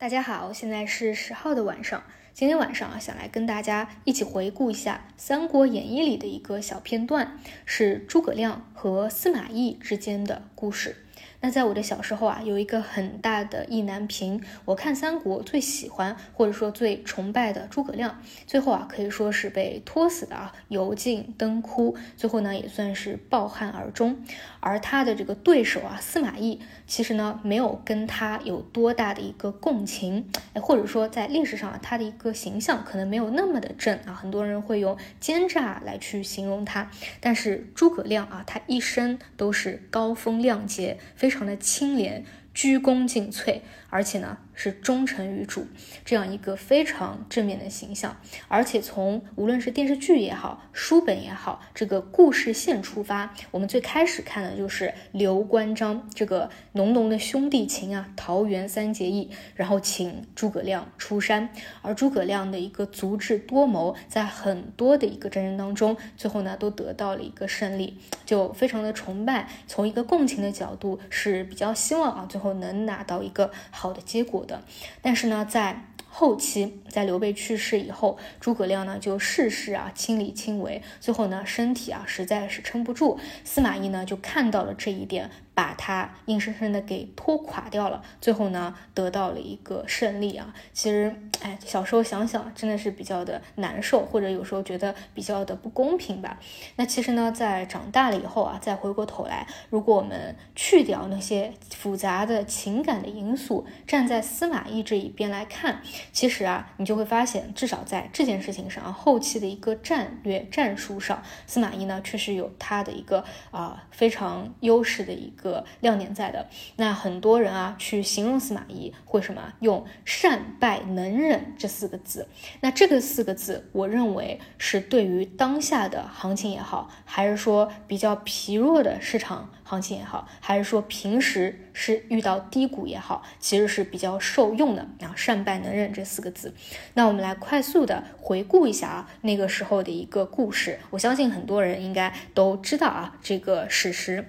大家好，现在是十号的晚上。今天晚上啊，想来跟大家一起回顾一下《三国演义》里的一个小片段，是诸葛亮和司马懿之间的故事。那在我的小时候啊，有一个很大的意难平。我看三国最喜欢或者说最崇拜的诸葛亮，最后啊可以说是被拖死的啊，油尽灯枯，最后呢也算是抱憾而终。而他的这个对手啊司马懿，其实呢没有跟他有多大的一个共情，哎，或者说在历史上啊他的一个形象可能没有那么的正啊，很多人会用奸诈来去形容他。但是诸葛亮啊，他一生都是高风亮节，非。非常的清廉，鞠躬尽瘁，而且呢。是忠诚于主这样一个非常正面的形象，而且从无论是电视剧也好，书本也好，这个故事线出发，我们最开始看的就是刘关张这个浓浓的兄弟情啊，桃园三结义，然后请诸葛亮出山，而诸葛亮的一个足智多谋，在很多的一个战争当中，最后呢都得到了一个胜利，就非常的崇拜，从一个共情的角度是比较希望啊，最后能拿到一个好的结果。的，但是呢，在后期，在刘备去世以后，诸葛亮呢就事事啊亲力亲为，最后呢身体啊实在是撑不住，司马懿呢就看到了这一点。把他硬生生的给拖垮掉了，最后呢得到了一个胜利啊！其实，哎，小时候想想真的是比较的难受，或者有时候觉得比较的不公平吧。那其实呢，在长大了以后啊，再回过头来，如果我们去掉那些复杂的情感的因素，站在司马懿这一边来看，其实啊，你就会发现，至少在这件事情上，后期的一个战略战术上，司马懿呢确实有他的一个啊非常优势的一个。个亮点在的，那很多人啊去形容司马懿，会什么用善败能忍这四个字。那这个四个字，我认为是对于当下的行情也好，还是说比较疲弱的市场行情也好，还是说平时是遇到低谷也好，其实是比较受用的啊。善败能忍这四个字，那我们来快速的回顾一下啊那个时候的一个故事。我相信很多人应该都知道啊这个史实。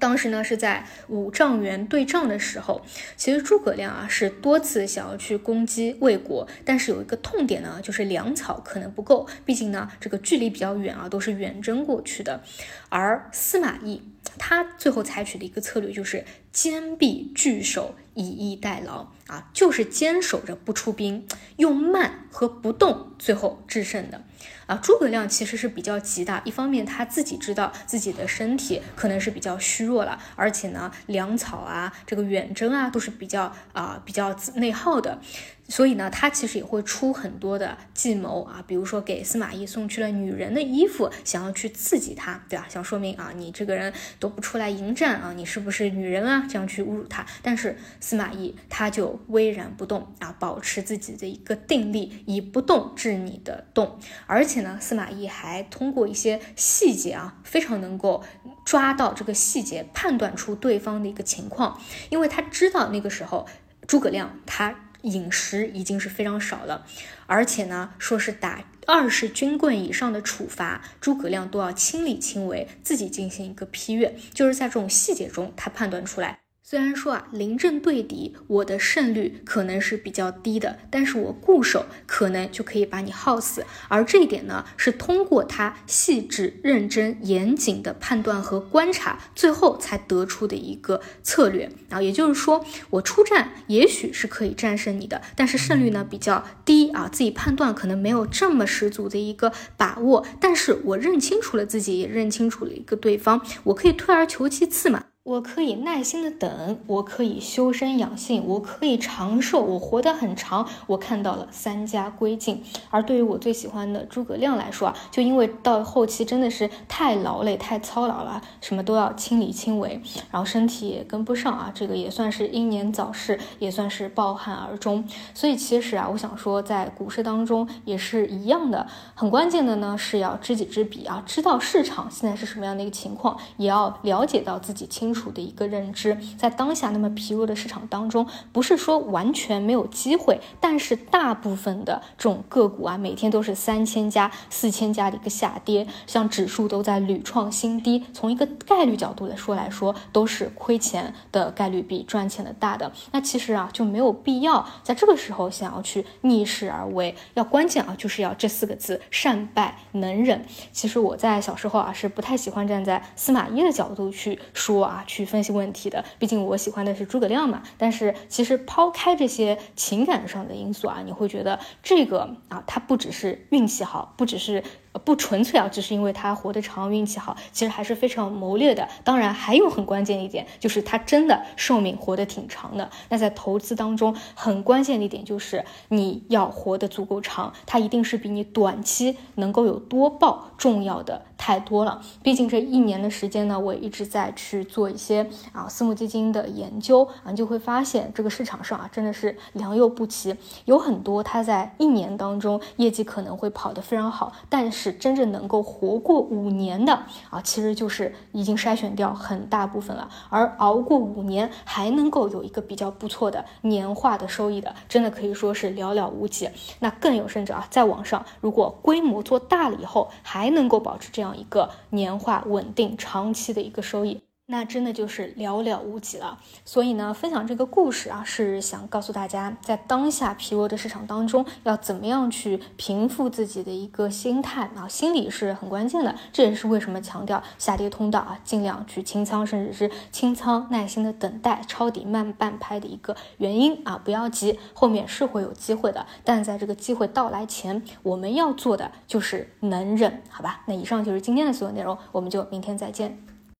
当时呢是在五丈原对仗的时候，其实诸葛亮啊是多次想要去攻击魏国，但是有一个痛点呢，就是粮草可能不够，毕竟呢这个距离比较远啊，都是远征过去的。而司马懿他最后采取的一个策略就是坚壁拒守，以逸待劳啊，就是坚守着不出兵，用慢和不动最后制胜的。啊，诸葛亮其实是比较急的。一方面，他自己知道自己的身体可能是比较虚弱了，而且呢，粮草啊，这个远征啊，都是比较啊比较内耗的。所以呢，他其实也会出很多的计谋啊，比如说给司马懿送去了女人的衣服，想要去刺激他，对吧？想说明啊，你这个人都不出来迎战啊，你是不是女人啊？这样去侮辱他。但是司马懿他就巍然不动啊，保持自己的一个定力，以不动制你的动。而且呢，司马懿还通过一些细节啊，非常能够抓到这个细节，判断出对方的一个情况，因为他知道那个时候诸葛亮他。饮食已经是非常少了，而且呢，说是打二十军棍以上的处罚，诸葛亮都要亲力亲为，自己进行一个批阅，就是在这种细节中，他判断出来。虽然说啊，临阵对敌，我的胜率可能是比较低的，但是我固守可能就可以把你耗死。而这一点呢，是通过他细致、认真、严谨的判断和观察，最后才得出的一个策略啊。也就是说，我出战也许是可以战胜你的，但是胜率呢比较低啊，自己判断可能没有这么十足的一个把握。但是我认清楚了自己，也认清楚了一个对方，我可以退而求其次嘛。我可以耐心的等，我可以修身养性，我可以长寿，我活得很长。我看到了三家归晋，而对于我最喜欢的诸葛亮来说啊，就因为到后期真的是太劳累、太操劳了，什么都要亲力亲为，然后身体也跟不上啊，这个也算是英年早逝，也算是抱憾而终。所以其实啊，我想说，在股市当中也是一样的，很关键的呢是要知己知彼啊，知道市场现在是什么样的一个情况，也要了解到自己清。楚的一个认知，在当下那么疲弱的市场当中，不是说完全没有机会，但是大部分的这种个股啊，每天都是三千家、四千家的一个下跌，像指数都在屡创新低，从一个概率角度来说来说，都是亏钱的概率比赚钱的大的。那其实啊，就没有必要在这个时候想要去逆势而为，要关键啊，就是要这四个字：善败能忍。其实我在小时候啊，是不太喜欢站在司马懿的角度去说啊，去分析问题的。毕竟我喜欢的是诸葛亮嘛。但是其实抛开这些情感上的因素啊，你会觉得这个啊，他不只是运气好，不只是。不纯粹啊，只是因为他活得长，运气好，其实还是非常谋略的。当然，还有很关键一点，就是他真的寿命活得挺长的。那在投资当中，很关键的一点就是你要活得足够长，它一定是比你短期能够有多爆重要的太多了。毕竟这一年的时间呢，我一直在去做一些啊私募基金的研究啊，你就会发现这个市场上啊真的是良莠不齐，有很多它在一年当中业绩可能会跑得非常好，但是。是真正能够活过五年的啊，其实就是已经筛选掉很大部分了。而熬过五年还能够有一个比较不错的年化的收益的，真的可以说是寥寥无几。那更有甚者啊，在网上如果规模做大了以后，还能够保持这样一个年化稳定长期的一个收益。那真的就是寥寥无几了。所以呢，分享这个故事啊，是想告诉大家，在当下疲弱的市场当中，要怎么样去平复自己的一个心态啊，心理是很关键的。这也是为什么强调下跌通道啊，尽量去清仓，甚至是清仓，耐心的等待抄底慢半拍的一个原因啊，不要急，后面是会有机会的。但在这个机会到来前，我们要做的就是能忍，好吧？那以上就是今天的所有内容，我们就明天再见。